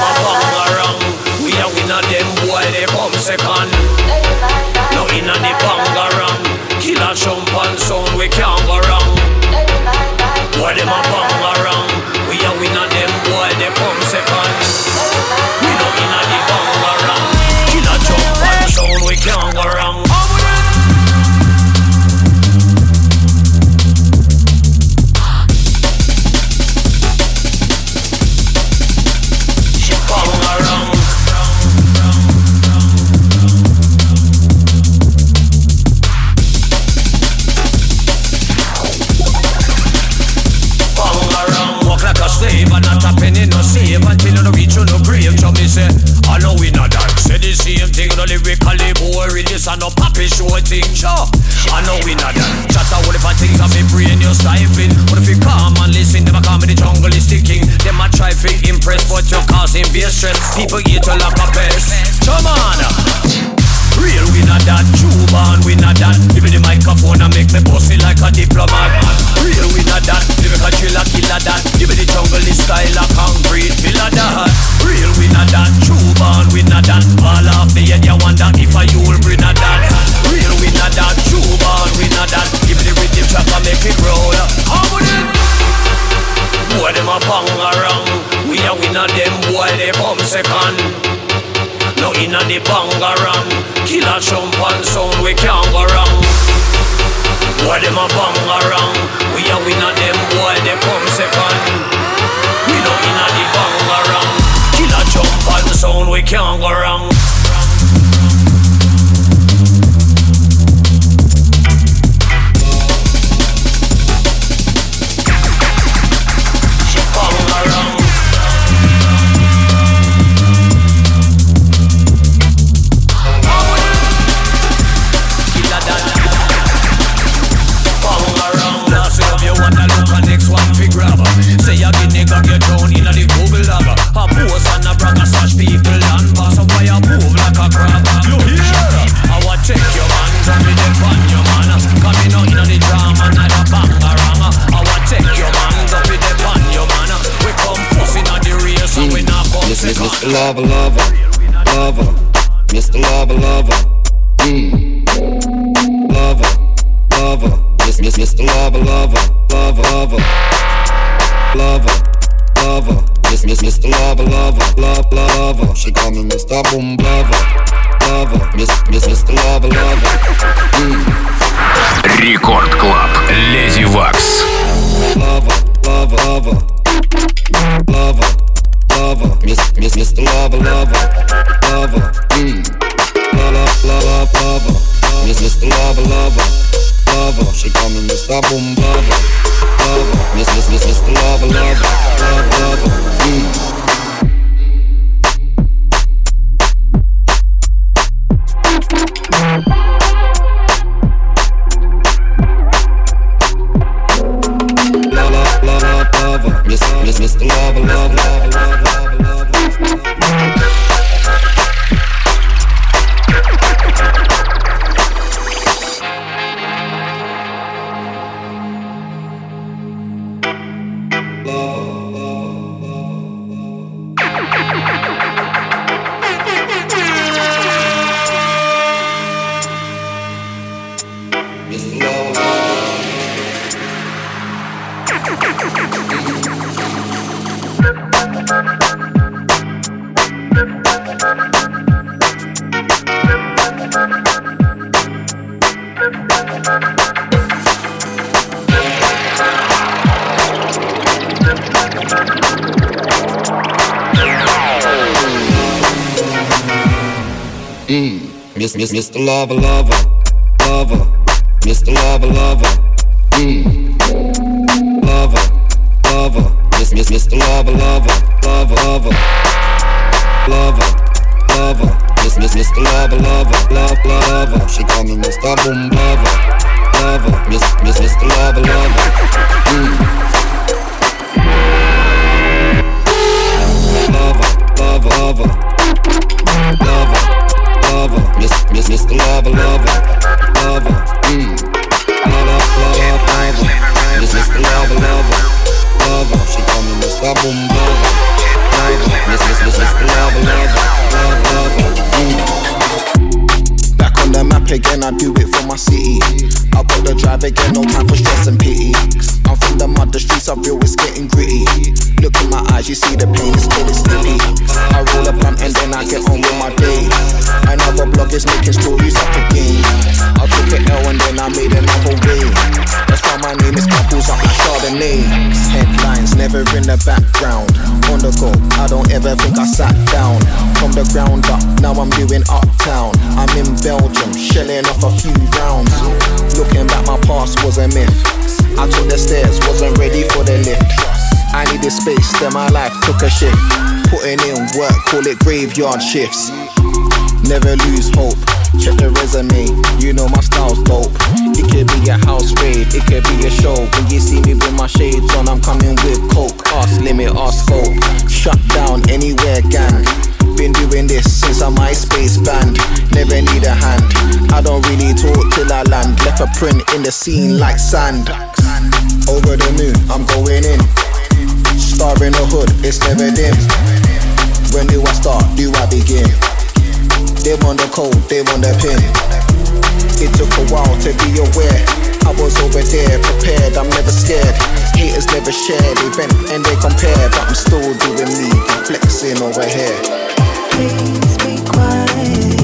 my. Them a bangarang. We are winner, them boy, they come second. We know inna the bangarang. Killer jump and sound, we can't go wrong. Lover, lover, lover, Mr. Lover, lover, mmm, lover, lover, Miss Miss Mr. Lover, lover, lover, lover, lover, lover, Miss Miss Mr. Lover, lover, love, lover. She call me Mr. Boom Mr. Lover, Lover, Lover, Lover. Miss Miss Mr. Lover Lover Lover drive again, no time for stress and pity. I'm from the mud, the streets are real, it's getting gritty. Look in my eyes, you see the pain, it's getting sticky. I roll a blunt and then I get on with my day. Another blog is making stories up again. I took an L and then I made another way. That's why my name is Couples up like Chardonnay. Headlines never in the background. On the go, I don't ever think I sat down. From the ground up, now I'm doing uptown. I'm in Belgium, shelling off a few rounds. Looking back, my past was a myth. I took the stairs, wasn't ready for the lift. I needed space, then my life took a shift. Putting in work, call it graveyard shifts. Never lose hope. Check the resume, you know my style's dope. It could be a house raid, it could be a show. When you see me with my shades on, I'm coming with coke. Ask limit, ask scope. Shut down anywhere, gang. Been doing this since I'm MySpace band. Never need a hand. I don't really talk till I land. Left a print in the scene like sand. Over the moon, I'm going in. Star in the hood, it's never dim. When do I start? Do I begin? They want the code, they want the pin. It took a while to be aware. I was over there, prepared, I'm never scared. Haters never share, they vent and they compare, but I'm still doing me, flexing over here. Please be quiet.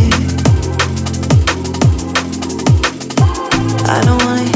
I don't wanna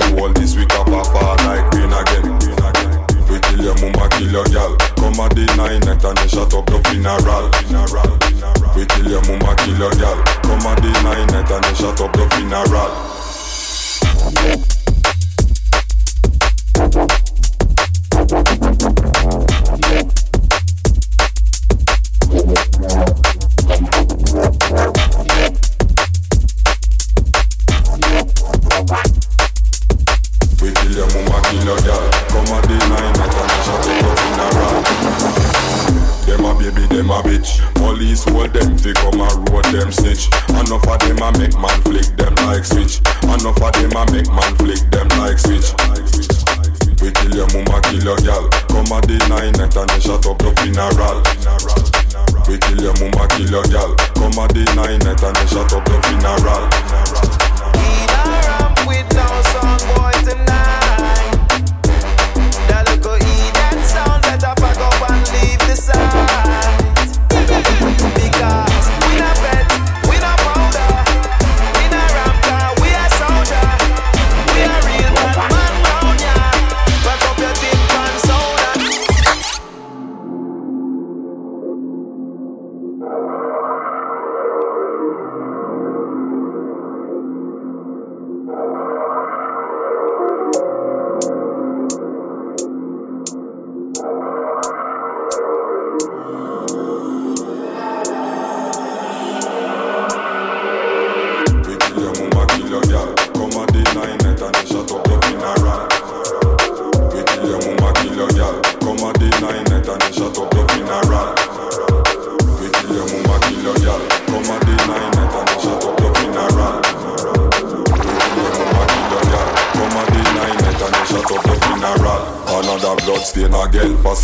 see all this week can pop out like green again. We kill your mama, kill your gal. Come at the nine night and then shut up your funeral. We kill your mama, kill your gal. Come at the nine night and then shut up your funeral.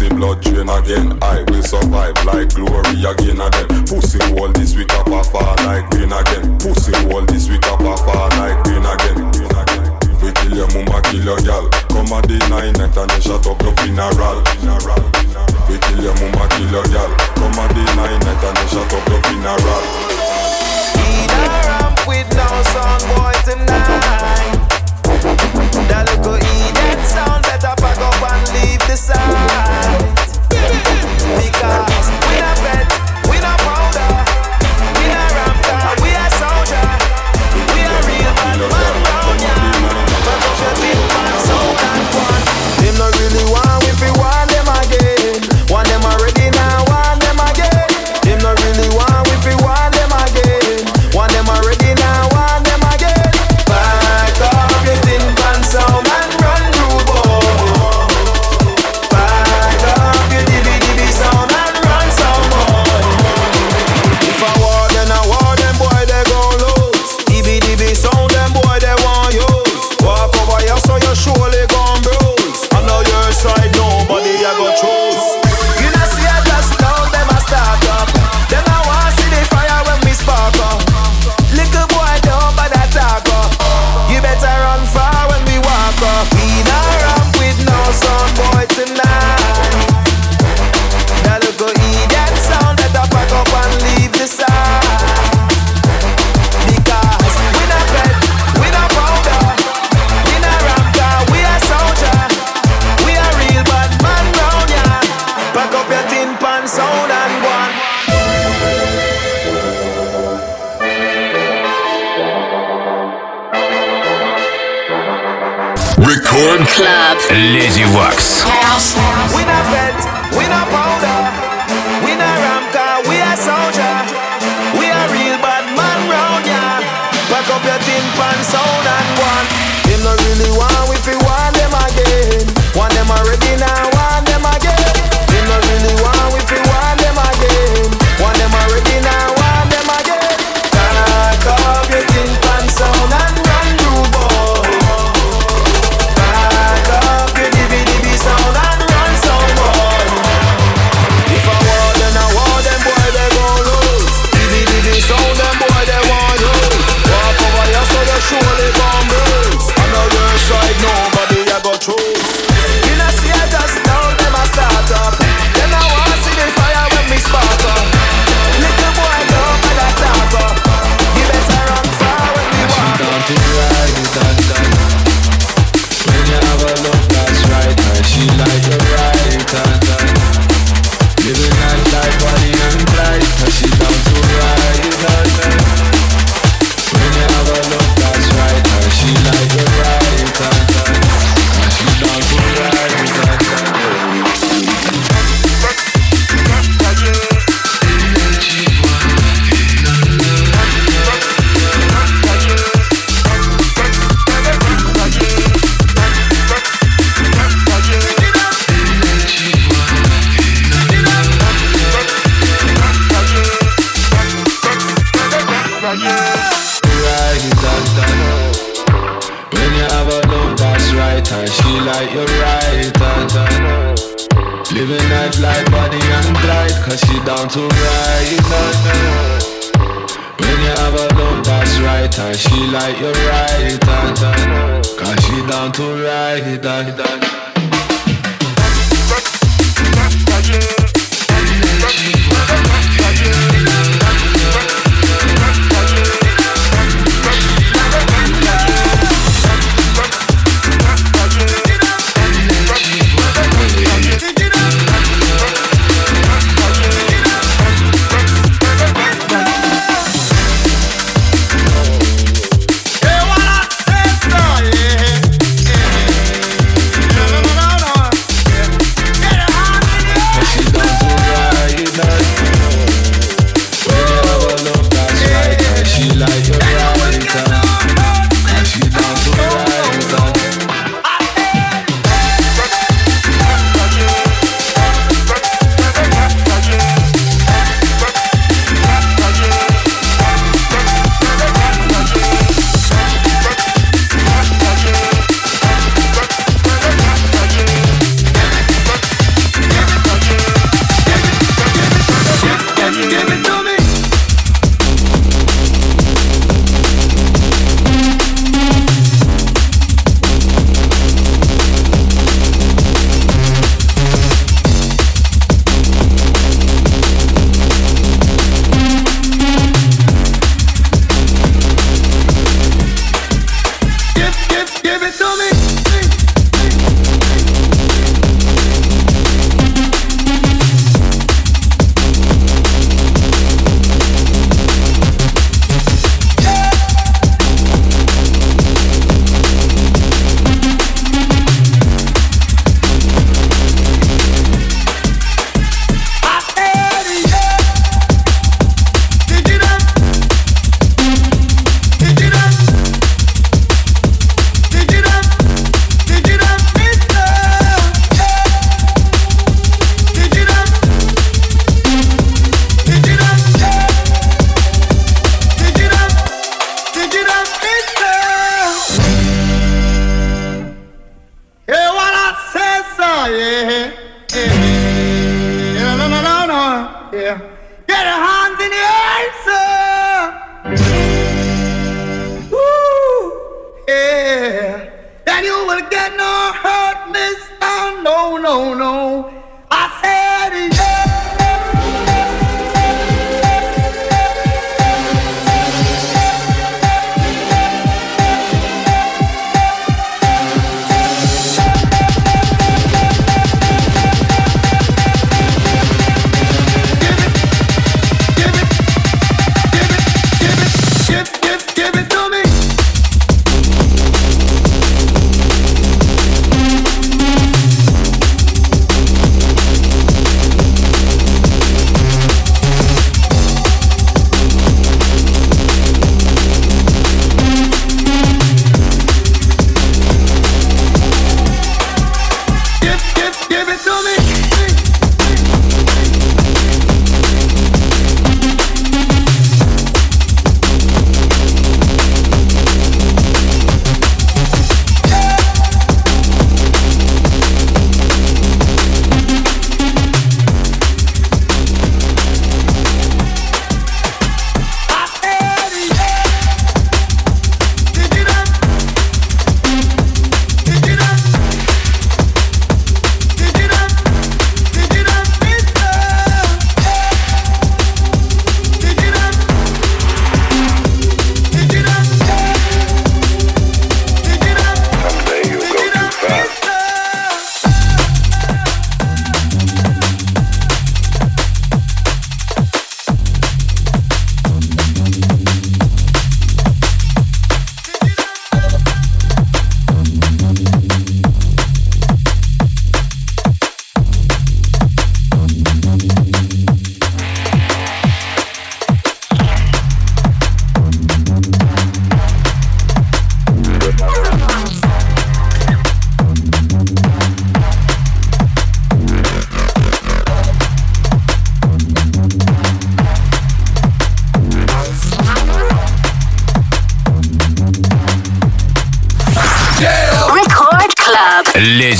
pussy blood drain again. I will survive like glory again again. Pussy wall this week up far like green again. Pussy wall this week up far like green again. Green again. We kill your mama, kill your gal. Come at the nine night and they shut up your funeral. funeral. We kill your mama, kill your gal. Come at the nine night and they shut up your funeral. Need a ramp with no sun boy tonight. Now look go that sound. Better pack up and leave the side. Because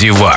Диван.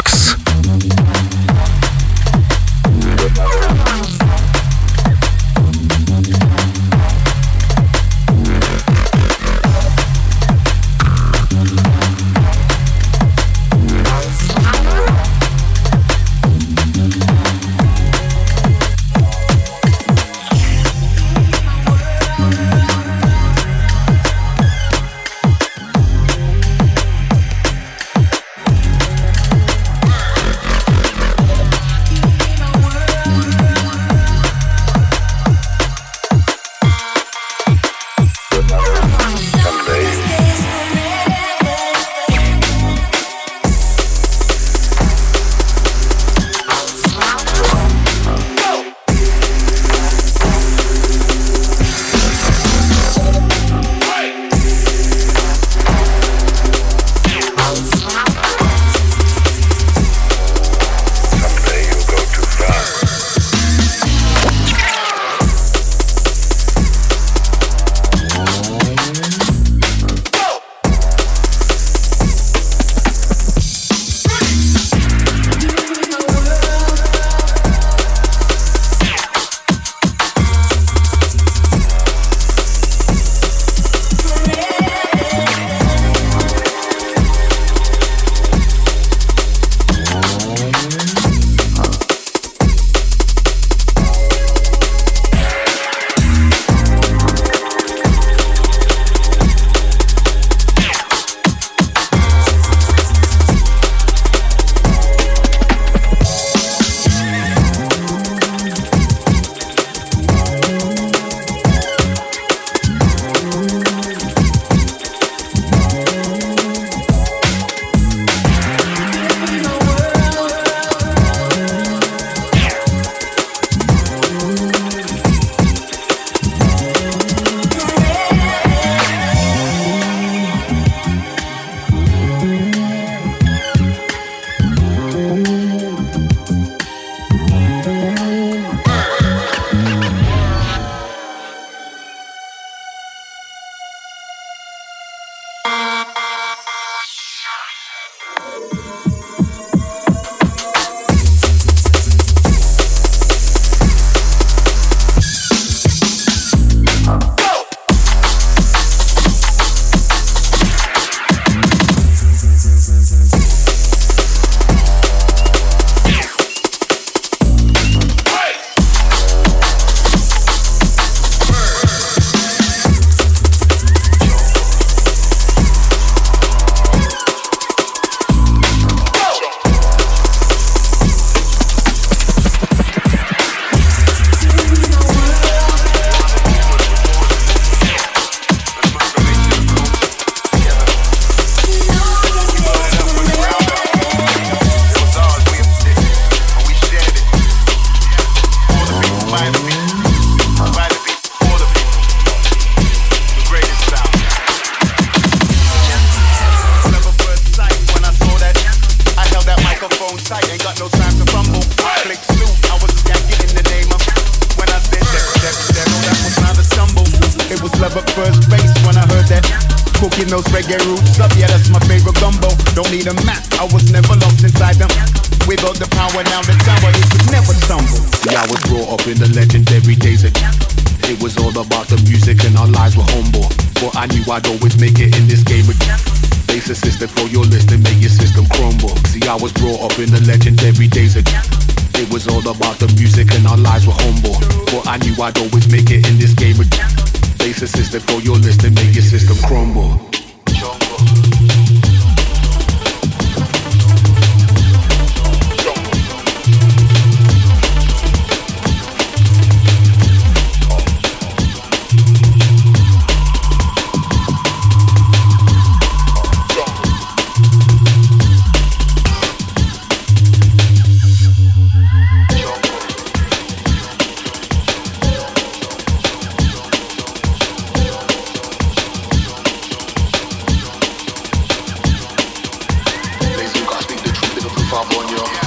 Up in Century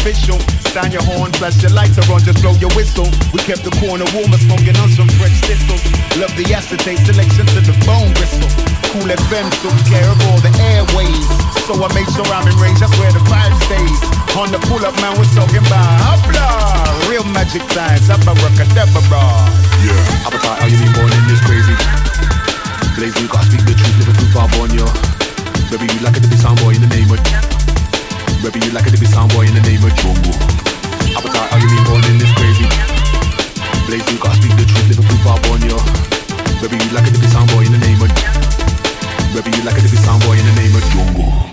official. Stand your horn, flash your lights around, just blow your whistle. We kept the corner warmer, smoking on some fresh thistles. Love the acetate selection to the bone bristle. Kool FM took care of all the airways. So I made sure I'm in range, that's where the vibe stays. On the pull up, man, we're talking about hopla. Real magic science, I'm a abracadabra. Yeah. I'm Appetite, how you been born in this crazy? Blaze, you gotta speak the truth, a proof I'm born, yo. Baby, you like it to be sound boy in the name of. Baby, you like to be sound boy in the name of Jungle. Appetite, how you been born in this crazy? Blaze, you gotta speak the truth, live a proof I'm born, yo. Baby, you like to be sound boy in the name of. Baby, you like to be sound boy in the name of Jungle.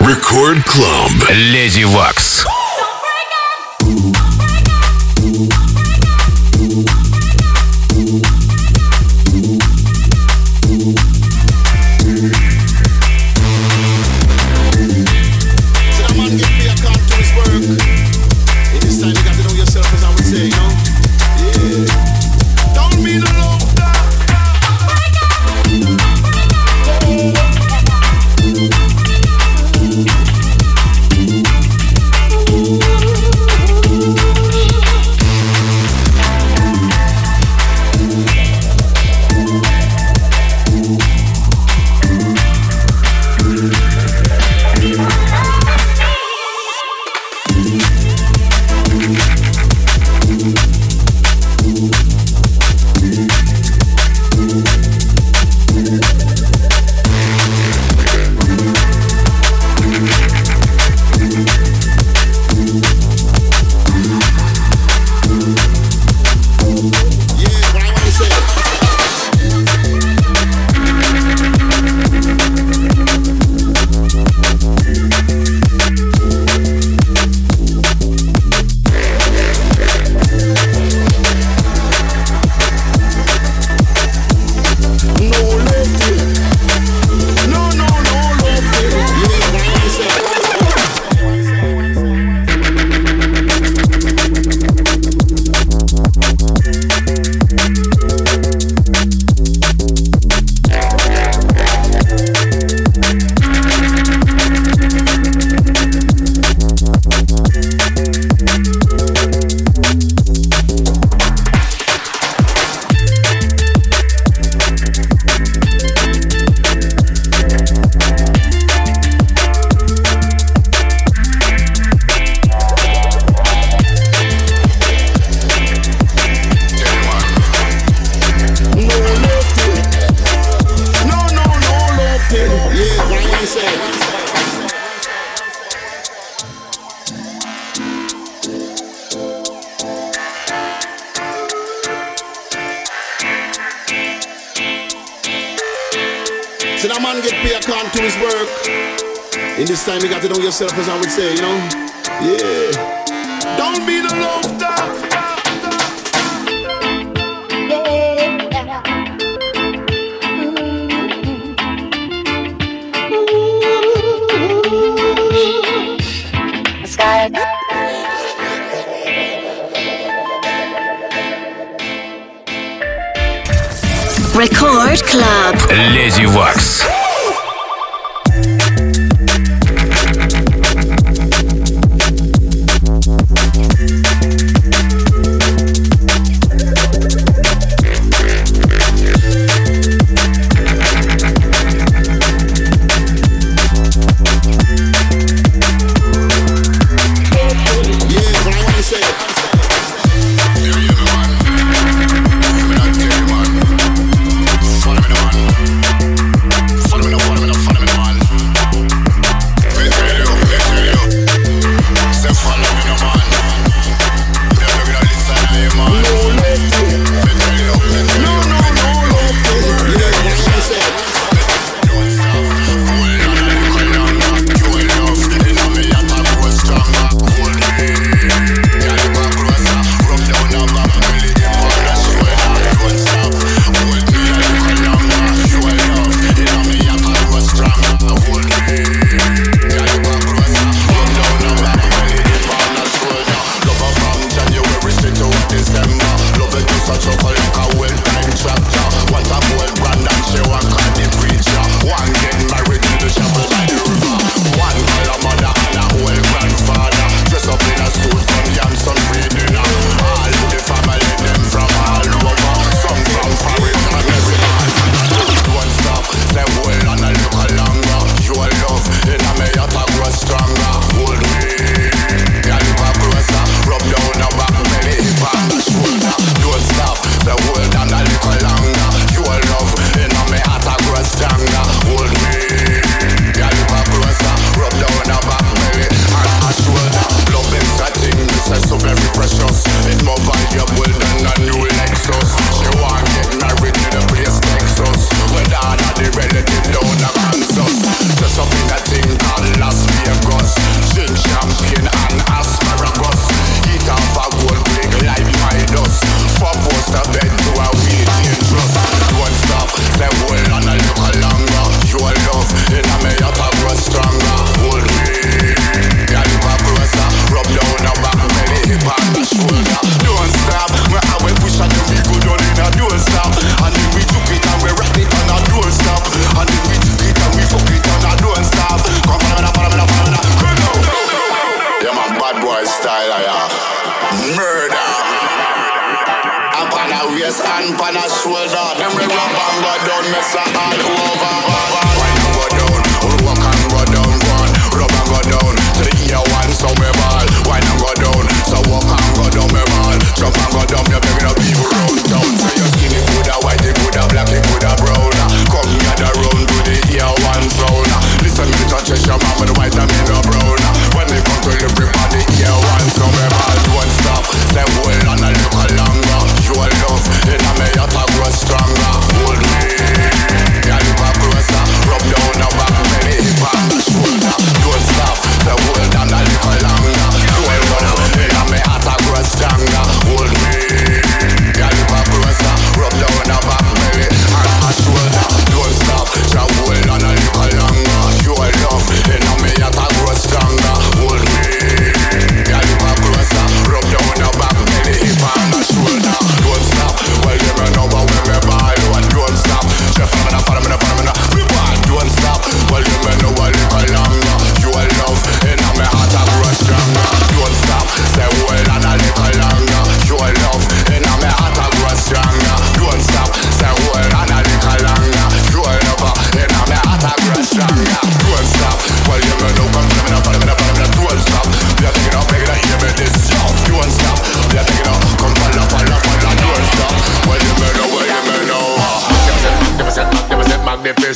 Рекорд Клаб. Леди Вакс. yourself, as I would say, you know? Yeah. Don't be the low dog. Record Club. Леди Вакс.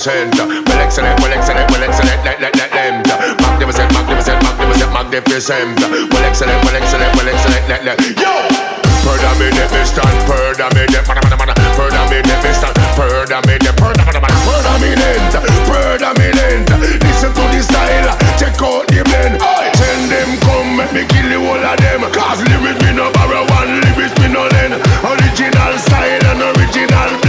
magnificent, well excellent, well excellent, well excellent, let let let them. Magnificent, magnificent, magnificent, magnificent, well excellent, well excellent, well excellent, let let. Yo, perda me de me stand, perda me de, mana mana mana, perda me de me stand, perda me de, perda mana mana, perda me lent, perda me lent. Listen to the style, check out the blend. Send them come, make me kill the whole of them. Cause lyrics me no borrow one, lyrics me no lend. Original style and original.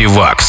Зевак.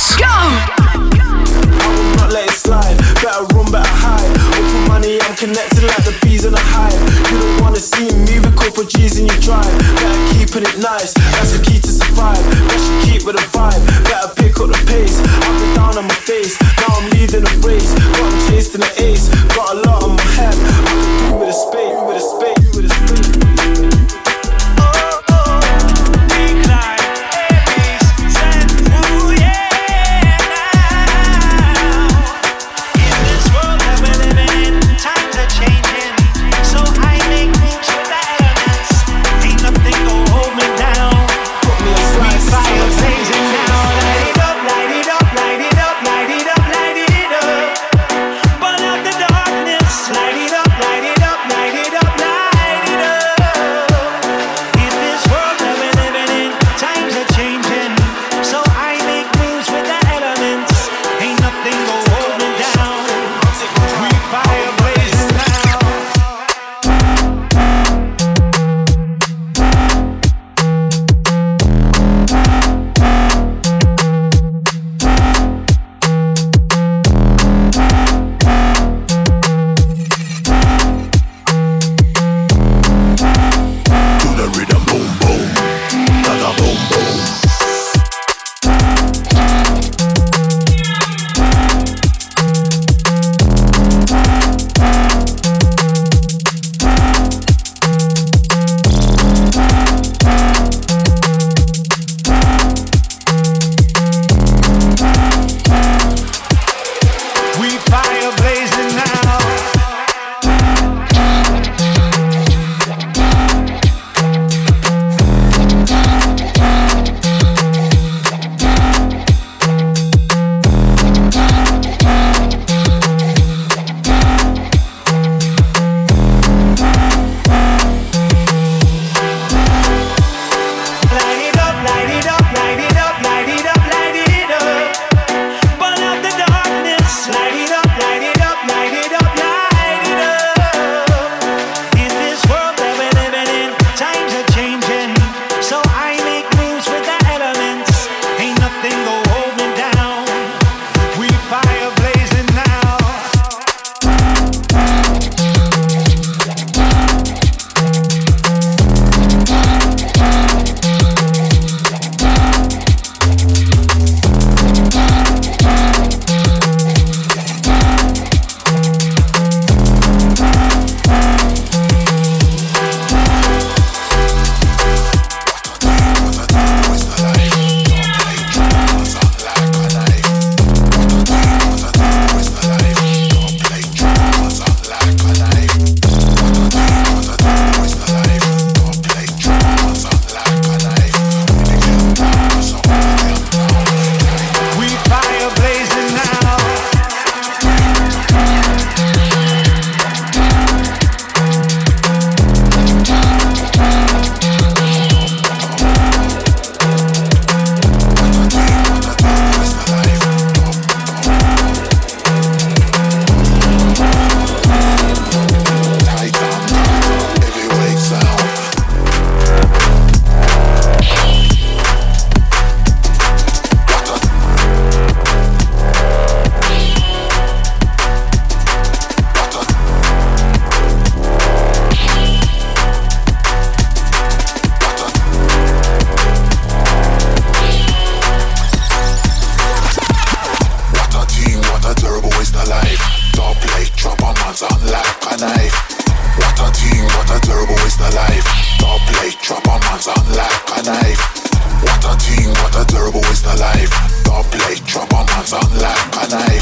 night.